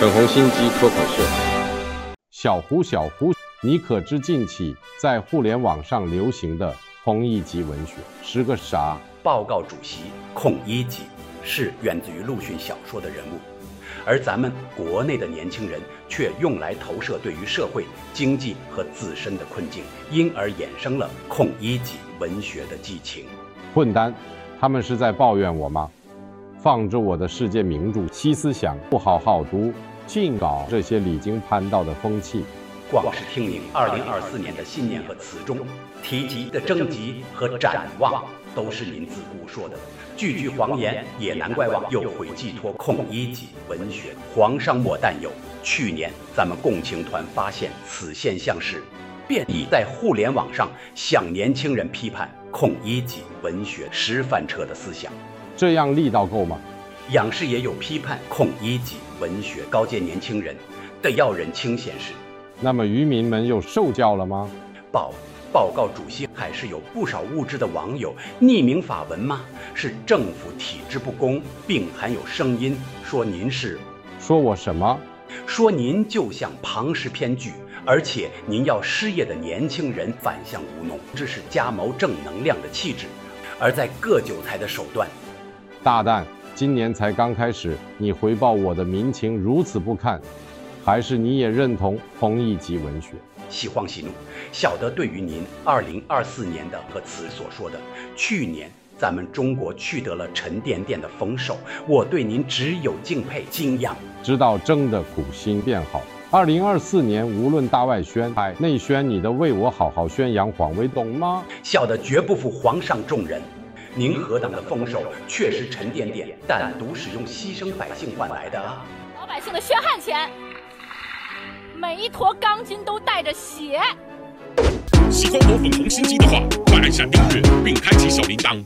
粉红心机脱口秀，小胡小胡，你可知近期在互联网上流行的红一级文学是个啥？报告主席孔乙己是源自于鲁迅小说的人物，而咱们国内的年轻人却用来投射对于社会、经济和自身的困境，因而衍生了孔乙己文学的激情。混蛋，他们是在抱怨我吗？放置我的世界名著《西思想》不好好读。尽搞这些离经叛道的风气，光是听您二零二四年的信念和词中提及的征集和展望，都是您自顾说的，句句谎言，也难怪网友会寄托孔乙己文学。皇上莫担忧，去年咱们共青团发现此现象时，便已在互联网上向年轻人批判孔乙己文学师范车的思想。这样力道够吗？央视也有批判孔乙己文学告诫年轻人得要人清现实。那么渔民们又受教了吗？报报告主席，还是有不少无知的网友匿名发文吗？是政府体制不公，并含有声音说您是说我什么？说您就像庞氏骗局，而且您要失业的年轻人反向务农，这是加谋正能量的气质，而在割韭菜的手段。大蛋。今年才刚开始，你回报我的民情如此不堪，还是你也认同孔乙己文学？喜慌喜怒，小的对于您二零二四年的和词所说的，去年咱们中国取得了沉甸甸的丰收，我对您只有敬佩敬仰。知道争的苦心变好，二零二四年无论大外宣还内宣，你都为我好好宣扬皇威，懂吗？小的绝不负皇上重任。您何等的丰收确实沉甸甸，但独使用牺牲百姓换来的。老百姓的血汗钱，每一坨钢筋都带着血。喜欢我粉红心机的话，快按下订阅并开启小铃铛。